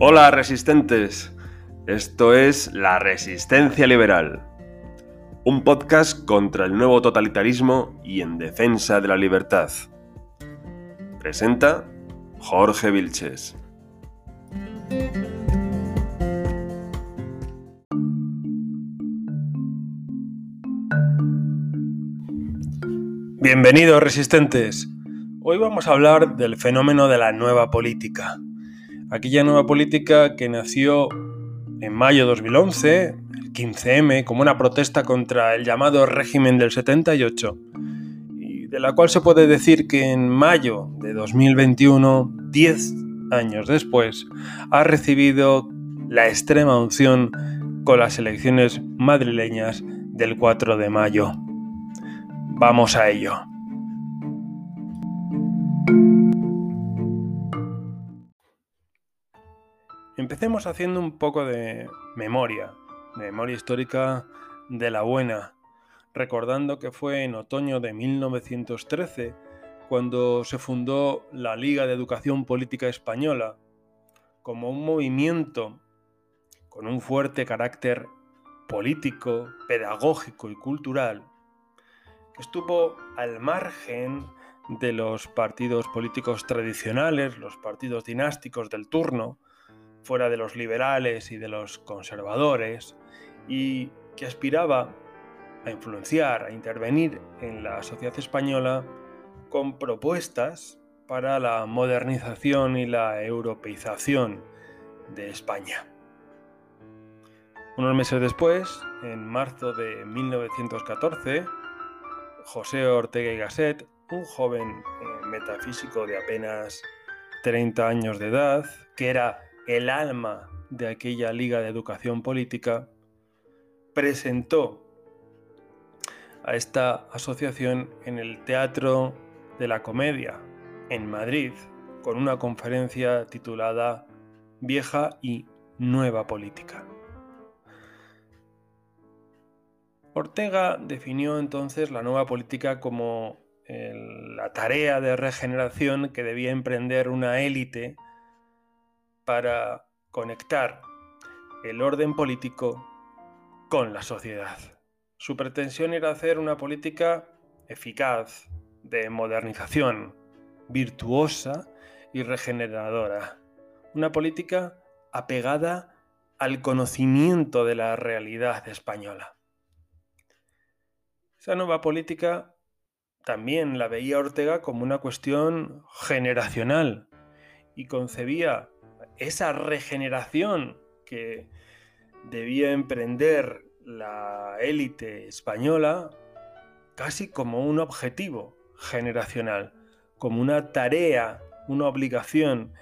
Hola resistentes, esto es La Resistencia Liberal, un podcast contra el nuevo totalitarismo y en defensa de la libertad. Presenta Jorge Vilches. Bienvenidos resistentes. Hoy vamos a hablar del fenómeno de la nueva política. Aquella nueva política que nació en mayo de 2011, el 15M, como una protesta contra el llamado régimen del 78, y de la cual se puede decir que en mayo de 2021, 10 años después, ha recibido la extrema unción con las elecciones madrileñas del 4 de mayo. Vamos a ello. Empecemos haciendo un poco de memoria, memoria histórica de la buena, recordando que fue en otoño de 1913 cuando se fundó la Liga de Educación Política Española como un movimiento con un fuerte carácter político, pedagógico y cultural estuvo al margen de los partidos políticos tradicionales, los partidos dinásticos del turno, fuera de los liberales y de los conservadores, y que aspiraba a influenciar, a intervenir en la sociedad española con propuestas para la modernización y la europeización de España. Unos meses después, en marzo de 1914, José Ortega y Gasset, un joven eh, metafísico de apenas 30 años de edad, que era el alma de aquella Liga de Educación Política, presentó a esta asociación en el Teatro de la Comedia, en Madrid, con una conferencia titulada Vieja y Nueva Política. Ortega definió entonces la nueva política como la tarea de regeneración que debía emprender una élite para conectar el orden político con la sociedad. Su pretensión era hacer una política eficaz, de modernización, virtuosa y regeneradora. Una política apegada al conocimiento de la realidad española. Esa nueva política también la veía Ortega como una cuestión generacional y concebía esa regeneración que debía emprender la élite española casi como un objetivo generacional, como una tarea, una obligación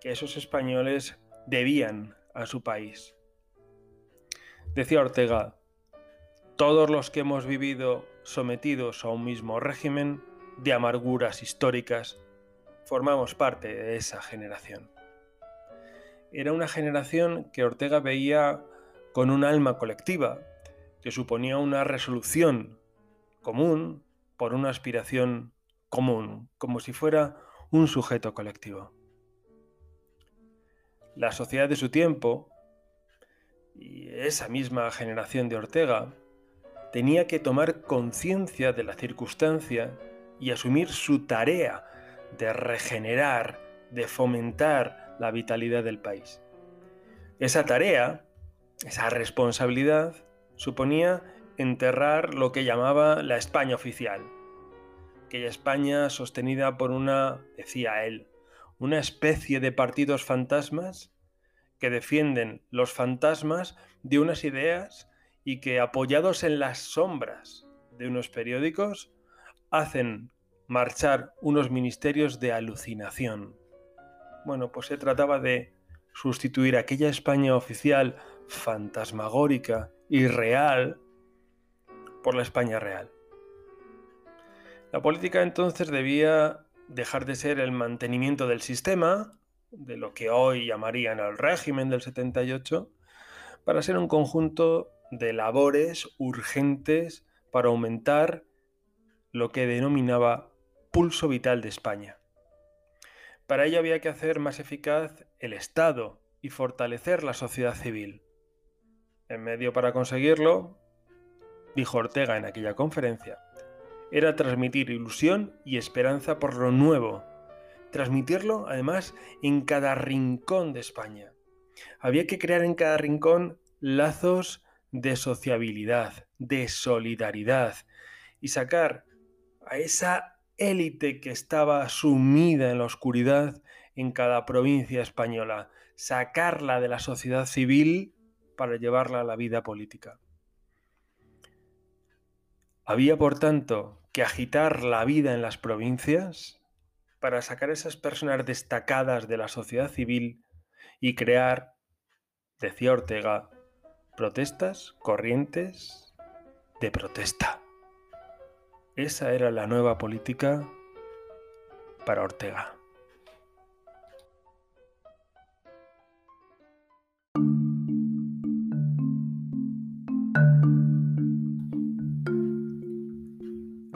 que esos españoles debían a su país. Decía Ortega, todos los que hemos vivido sometidos a un mismo régimen de amarguras históricas, formamos parte de esa generación. Era una generación que Ortega veía con un alma colectiva, que suponía una resolución común por una aspiración común, como si fuera un sujeto colectivo. La sociedad de su tiempo, y esa misma generación de Ortega, tenía que tomar conciencia de la circunstancia y asumir su tarea de regenerar, de fomentar la vitalidad del país. Esa tarea, esa responsabilidad, suponía enterrar lo que llamaba la España oficial, aquella España sostenida por una, decía él, una especie de partidos fantasmas que defienden los fantasmas de unas ideas y que apoyados en las sombras de unos periódicos hacen marchar unos ministerios de alucinación. Bueno, pues se trataba de sustituir aquella España oficial fantasmagórica y real por la España real. La política entonces debía dejar de ser el mantenimiento del sistema, de lo que hoy llamarían el régimen del 78, para ser un conjunto de labores urgentes para aumentar lo que denominaba pulso vital de España. Para ello había que hacer más eficaz el Estado y fortalecer la sociedad civil. En medio para conseguirlo, dijo Ortega en aquella conferencia, era transmitir ilusión y esperanza por lo nuevo, transmitirlo además en cada rincón de España. Había que crear en cada rincón lazos de sociabilidad, de solidaridad y sacar a esa élite que estaba sumida en la oscuridad en cada provincia española, sacarla de la sociedad civil para llevarla a la vida política. Había, por tanto, que agitar la vida en las provincias para sacar esas personas destacadas de la sociedad civil y crear, decía Ortega, protestas, corrientes de protesta. Esa era la nueva política para Ortega.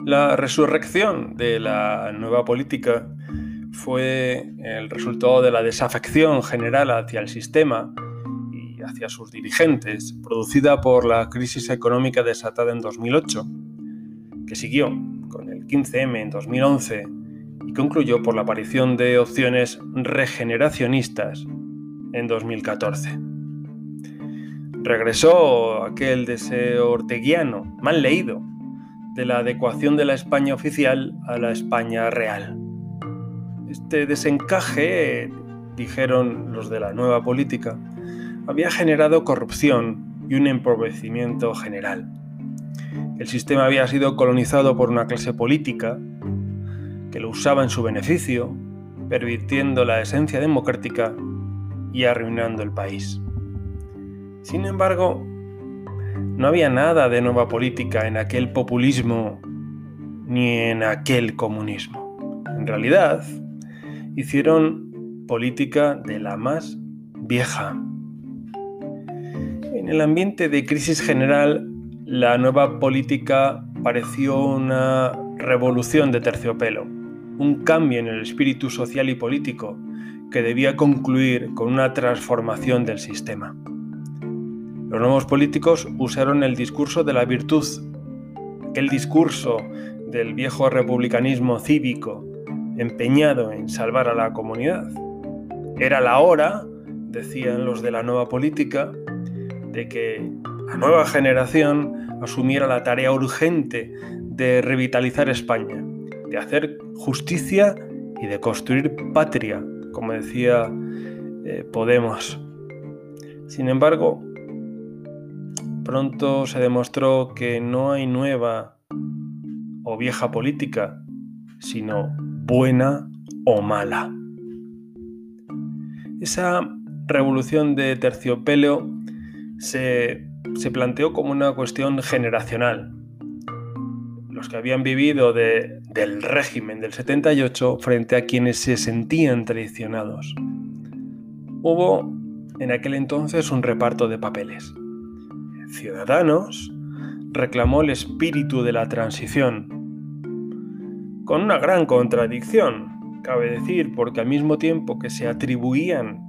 La resurrección de la nueva política fue el resultado de la desafección general hacia el sistema y hacia sus dirigentes, producida por la crisis económica desatada en 2008, que siguió con el 15M en 2011 y concluyó por la aparición de opciones regeneracionistas en 2014. Regresó aquel deseo orteguiano, mal leído, de la adecuación de la España oficial a la España real. Este desencaje, dijeron los de la nueva política, había generado corrupción y un empobrecimiento general. El sistema había sido colonizado por una clase política que lo usaba en su beneficio, pervirtiendo la esencia democrática y arruinando el país. Sin embargo, no había nada de nueva política en aquel populismo ni en aquel comunismo. En realidad, hicieron política de la más vieja. En el ambiente de crisis general, la nueva política pareció una revolución de terciopelo, un cambio en el espíritu social y político que debía concluir con una transformación del sistema. Los nuevos políticos usaron el discurso de la virtud, aquel discurso del viejo republicanismo cívico empeñado en salvar a la comunidad. Era la hora, decían los de la nueva política, de que la nueva generación asumiera la tarea urgente de revitalizar España, de hacer justicia y de construir patria, como decía eh, Podemos. Sin embargo, pronto se demostró que no hay nueva o vieja política, sino buena o mala. Esa revolución de terciopelo se, se planteó como una cuestión generacional. Los que habían vivido del régimen del 78 frente a quienes se sentían traicionados. Hubo en aquel entonces un reparto de papeles. Ciudadanos reclamó el espíritu de la transición, con una gran contradicción, cabe decir, porque al mismo tiempo que se atribuían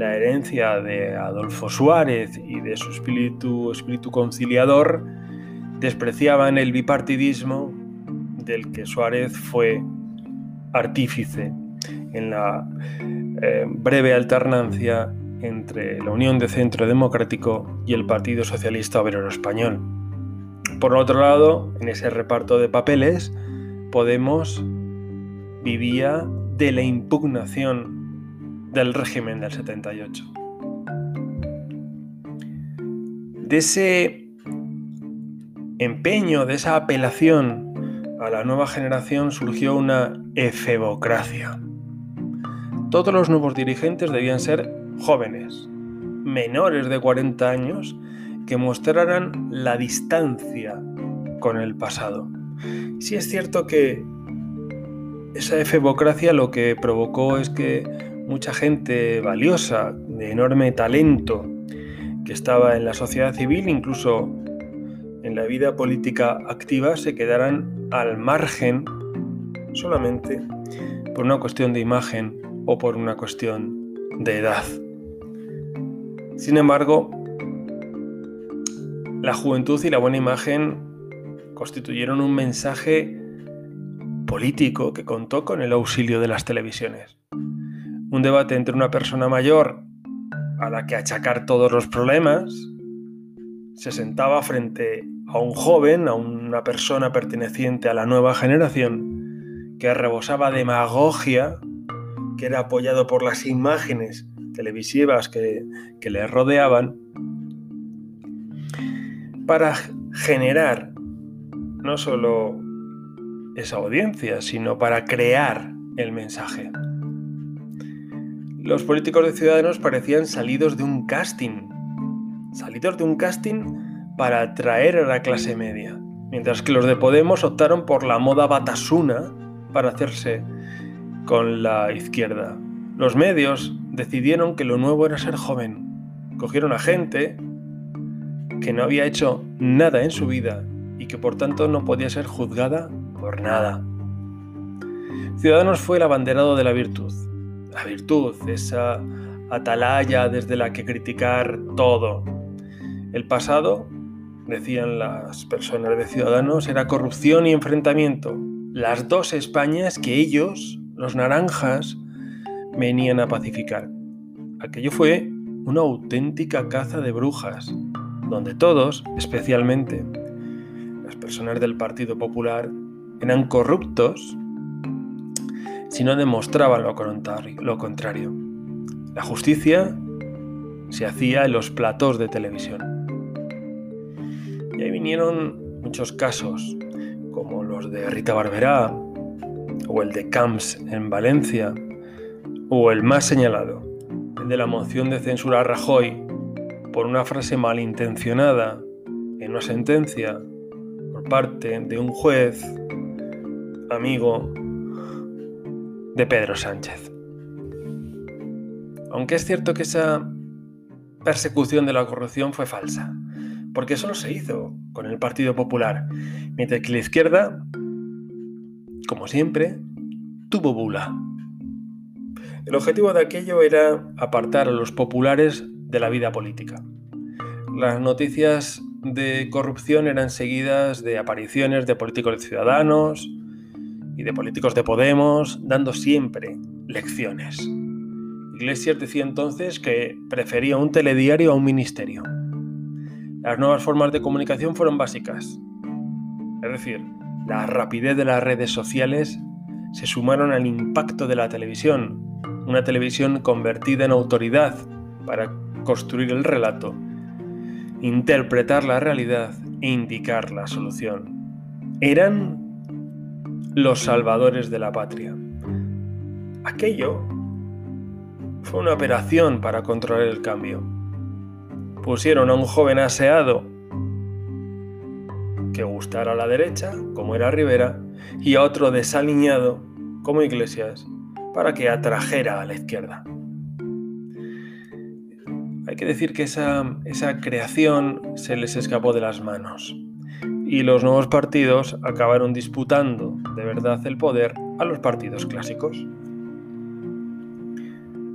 la herencia de Adolfo Suárez y de su espíritu, conciliador, despreciaban el bipartidismo del que Suárez fue artífice en la eh, breve alternancia entre la Unión de Centro Democrático y el Partido Socialista Obrero Español. Por otro lado, en ese reparto de papeles, Podemos vivía de la impugnación del régimen del 78. De ese empeño, de esa apelación a la nueva generación surgió una efebocracia. Todos los nuevos dirigentes debían ser jóvenes, menores de 40 años, que mostraran la distancia con el pasado. Si es cierto que esa efebocracia lo que provocó es que mucha gente valiosa, de enorme talento, que estaba en la sociedad civil, incluso en la vida política activa, se quedaran al margen solamente por una cuestión de imagen o por una cuestión de edad. Sin embargo, la juventud y la buena imagen constituyeron un mensaje político que contó con el auxilio de las televisiones. Un debate entre una persona mayor a la que achacar todos los problemas se sentaba frente a un joven, a una persona perteneciente a la nueva generación, que rebosaba demagogia, que era apoyado por las imágenes televisivas que, que le rodeaban, para generar no solo esa audiencia, sino para crear el mensaje. Los políticos de Ciudadanos parecían salidos de un casting, salidos de un casting para atraer a la clase media, mientras que los de Podemos optaron por la moda batasuna para hacerse con la izquierda. Los medios decidieron que lo nuevo era ser joven. Cogieron a gente que no había hecho nada en su vida y que por tanto no podía ser juzgada por nada. Ciudadanos fue el abanderado de la virtud. La virtud, esa atalaya desde la que criticar todo. El pasado decían las personas de Ciudadanos, era corrupción y enfrentamiento. Las dos Españas que ellos, los naranjas, venían a pacificar. Aquello fue una auténtica caza de brujas, donde todos, especialmente las personas del Partido Popular, eran corruptos si no demostraban lo contrario. La justicia se hacía en los platos de televisión. Y ahí vinieron muchos casos, como los de Rita Barberá, o el de Camps en Valencia, o el más señalado, el de la moción de censura a Rajoy por una frase malintencionada en una sentencia por parte de un juez amigo de Pedro Sánchez. Aunque es cierto que esa persecución de la corrupción fue falsa porque solo se hizo con el Partido Popular, mientras que la izquierda, como siempre, tuvo bula. El objetivo de aquello era apartar a los populares de la vida política. Las noticias de corrupción eran seguidas de apariciones de políticos ciudadanos y de políticos de Podemos, dando siempre lecciones. Iglesias decía entonces que prefería un telediario a un ministerio. Las nuevas formas de comunicación fueron básicas. Es decir, la rapidez de las redes sociales se sumaron al impacto de la televisión, una televisión convertida en autoridad para construir el relato, interpretar la realidad e indicar la solución. Eran los salvadores de la patria. Aquello fue una operación para controlar el cambio pusieron a un joven aseado que gustara a la derecha, como era Rivera, y a otro desaliñado, como Iglesias, para que atrajera a la izquierda. Hay que decir que esa, esa creación se les escapó de las manos y los nuevos partidos acabaron disputando de verdad el poder a los partidos clásicos.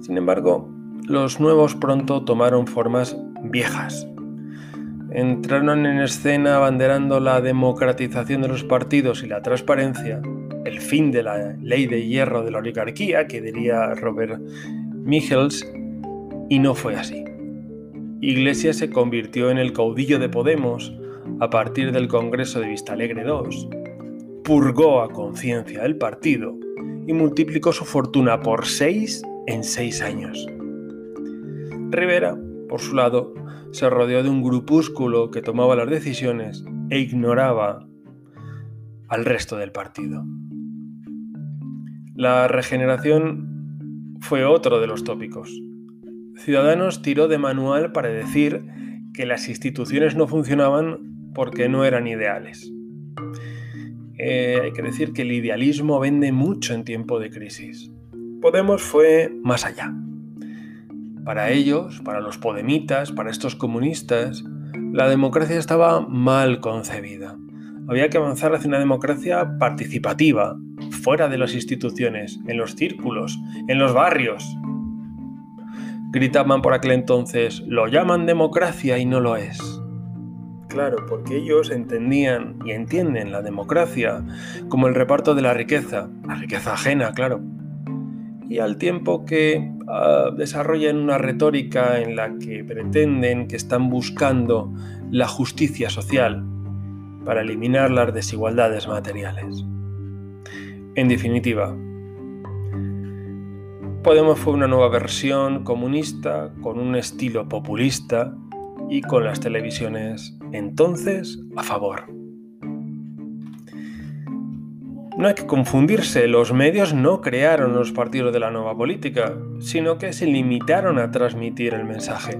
Sin embargo, los nuevos pronto tomaron formas viejas. Entraron en escena abanderando la democratización de los partidos y la transparencia, el fin de la ley de hierro de la oligarquía, que diría Robert Michels, y no fue así. Iglesias se convirtió en el caudillo de Podemos a partir del Congreso de Vistalegre II, purgó a conciencia el partido y multiplicó su fortuna por seis en seis años. Rivera, por su lado, se rodeó de un grupúsculo que tomaba las decisiones e ignoraba al resto del partido. La regeneración fue otro de los tópicos. Ciudadanos tiró de manual para decir que las instituciones no funcionaban porque no eran ideales. Eh, hay que decir que el idealismo vende mucho en tiempo de crisis. Podemos fue más allá. Para ellos, para los podemitas, para estos comunistas, la democracia estaba mal concebida. Había que avanzar hacia una democracia participativa, fuera de las instituciones, en los círculos, en los barrios. gritaban por aquel entonces, lo llaman democracia y no lo es. Claro, porque ellos entendían y entienden la democracia como el reparto de la riqueza, la riqueza ajena, claro. Y al tiempo que uh, desarrollan una retórica en la que pretenden que están buscando la justicia social para eliminar las desigualdades materiales. En definitiva, Podemos fue una nueva versión comunista con un estilo populista y con las televisiones entonces a favor. No hay que confundirse, los medios no crearon los partidos de la nueva política, sino que se limitaron a transmitir el mensaje.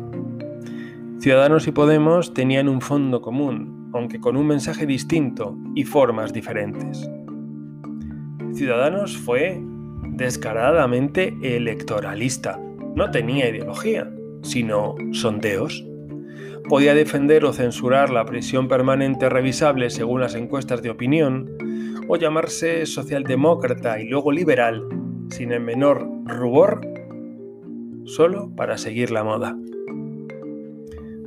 Ciudadanos y Podemos tenían un fondo común, aunque con un mensaje distinto y formas diferentes. Ciudadanos fue descaradamente electoralista. No tenía ideología, sino sondeos. Podía defender o censurar la prisión permanente revisable según las encuestas de opinión, o llamarse socialdemócrata y luego liberal, sin el menor rubor, solo para seguir la moda.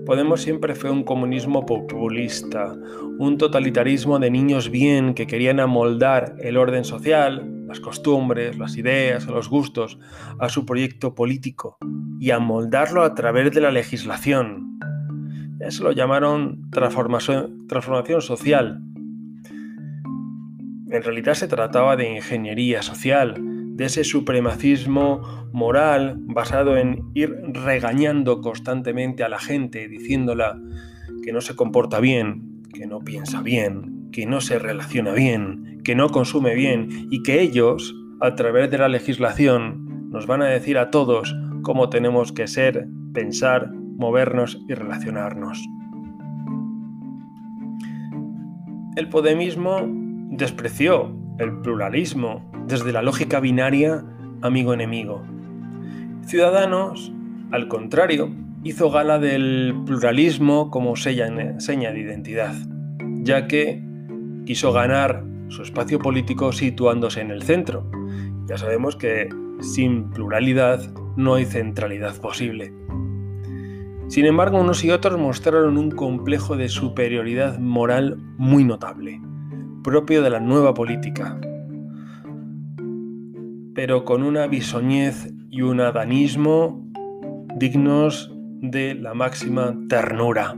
Podemos siempre fue un comunismo populista, un totalitarismo de niños bien que querían amoldar el orden social, las costumbres, las ideas, los gustos, a su proyecto político y a moldarlo a través de la legislación. Eso lo llamaron transformación, transformación social. En realidad se trataba de ingeniería social, de ese supremacismo moral basado en ir regañando constantemente a la gente, diciéndola que no se comporta bien, que no piensa bien, que no se relaciona bien, que no consume bien y que ellos, a través de la legislación, nos van a decir a todos cómo tenemos que ser, pensar, movernos y relacionarnos. El podemismo despreció el pluralismo desde la lógica binaria amigo-enemigo. Ciudadanos, al contrario, hizo gala del pluralismo como seña de identidad, ya que quiso ganar su espacio político situándose en el centro. Ya sabemos que sin pluralidad no hay centralidad posible. Sin embargo, unos y otros mostraron un complejo de superioridad moral muy notable, propio de la nueva política, pero con una bisoñez y un adanismo dignos de la máxima ternura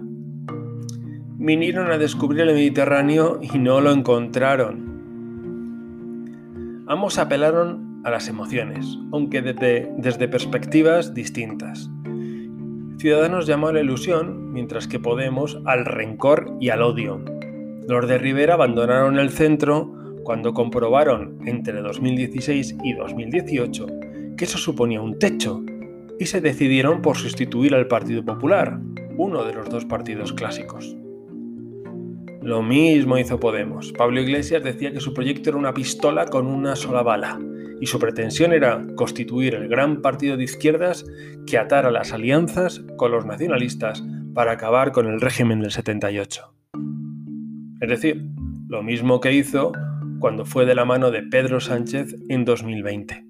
vinieron a descubrir el Mediterráneo y no lo encontraron. Ambos apelaron a las emociones, aunque desde, desde perspectivas distintas. Ciudadanos llamó a la ilusión, mientras que Podemos al rencor y al odio. Los de Rivera abandonaron el centro cuando comprobaron entre 2016 y 2018 que eso suponía un techo y se decidieron por sustituir al Partido Popular, uno de los dos partidos clásicos. Lo mismo hizo Podemos. Pablo Iglesias decía que su proyecto era una pistola con una sola bala y su pretensión era constituir el gran partido de izquierdas que atara las alianzas con los nacionalistas para acabar con el régimen del 78. Es decir, lo mismo que hizo cuando fue de la mano de Pedro Sánchez en 2020.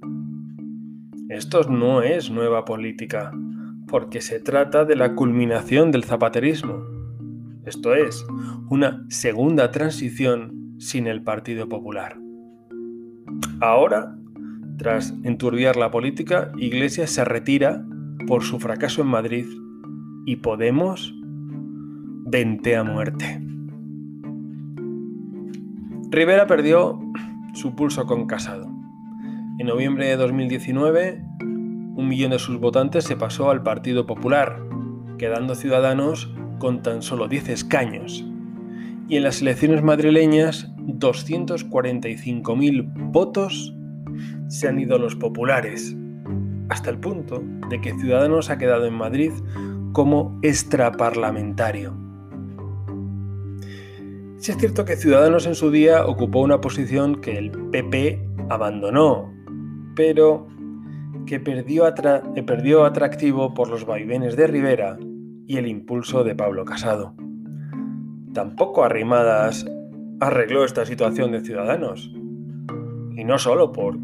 Esto no es nueva política, porque se trata de la culminación del zapaterismo esto es, una segunda transición sin el Partido Popular. Ahora, tras enturbiar la política, Iglesias se retira por su fracaso en Madrid y Podemos vente a muerte. Rivera perdió su pulso con Casado. En noviembre de 2019, un millón de sus votantes se pasó al Partido Popular, quedando Ciudadanos con tan solo 10 escaños, y en las elecciones madrileñas 245.000 votos se han ido los populares, hasta el punto de que Ciudadanos ha quedado en Madrid como extraparlamentario. Si es cierto que Ciudadanos en su día ocupó una posición que el PP abandonó, pero que perdió, perdió atractivo por los vaivenes de Rivera y el impulso de Pablo Casado. Tampoco Arrimadas arregló esta situación de Ciudadanos. Y no solo por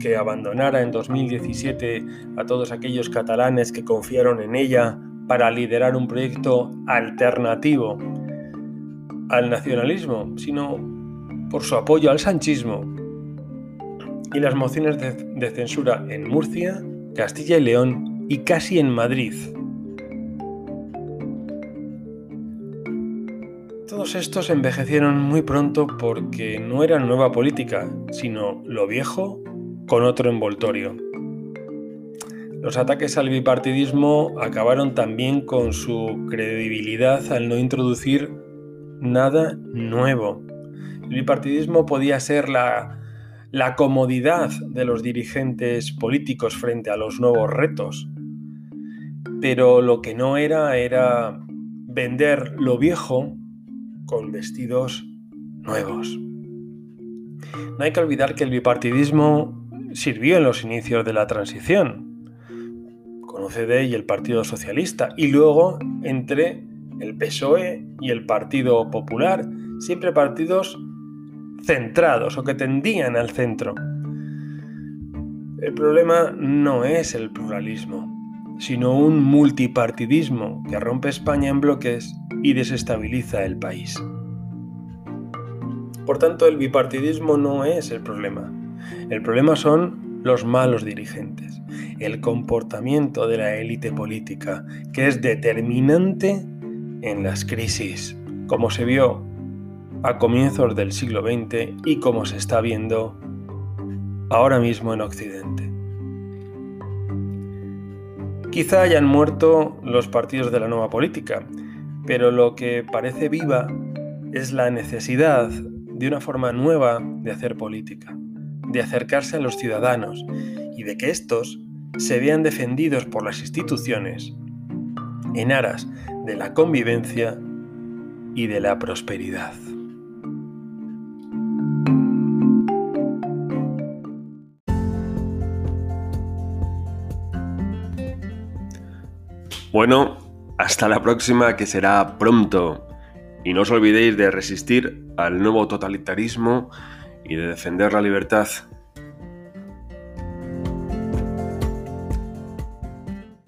que abandonara en 2017 a todos aquellos catalanes que confiaron en ella para liderar un proyecto alternativo al nacionalismo, sino por su apoyo al sanchismo y las mociones de, censura en Murcia, Castilla y León y casi en Madrid. Todos estos envejecieron muy pronto porque no era nueva política, sino lo viejo con otro envoltorio. Los ataques al bipartidismo acabaron también con su credibilidad al no introducir nada nuevo. El bipartidismo podía ser la, la comodidad de los dirigentes políticos frente a los nuevos retos, pero lo que no era era vender lo viejo con vestidos nuevos. No hay que olvidar que el bipartidismo sirvió en los inicios de la transición, con UCD y el Partido Socialista, y luego entre el PSOE y el Partido Popular, siempre partidos centrados o que tendían al centro. El problema no es el pluralismo, sino un multipartidismo que rompe España en bloques y desestabiliza el país. Por tanto, el bipartidismo no es el problema, el problema son los malos dirigentes, el comportamiento de la élite política, que es determinante en las crisis, como se vio a comienzos del siglo XX y como se está viendo ahora mismo en Occidente. Quizá hayan muerto los partidos de la nueva política, pero lo que parece viva es la necesidad de una forma nueva de hacer política de acercarse a los ciudadanos y de que estos se vean defendidos por las instituciones en aras de la convivencia y de la prosperidad. Bueno, hasta la próxima que será pronto. Y no os olvidéis de resistir al nuevo totalitarismo y de defender la libertad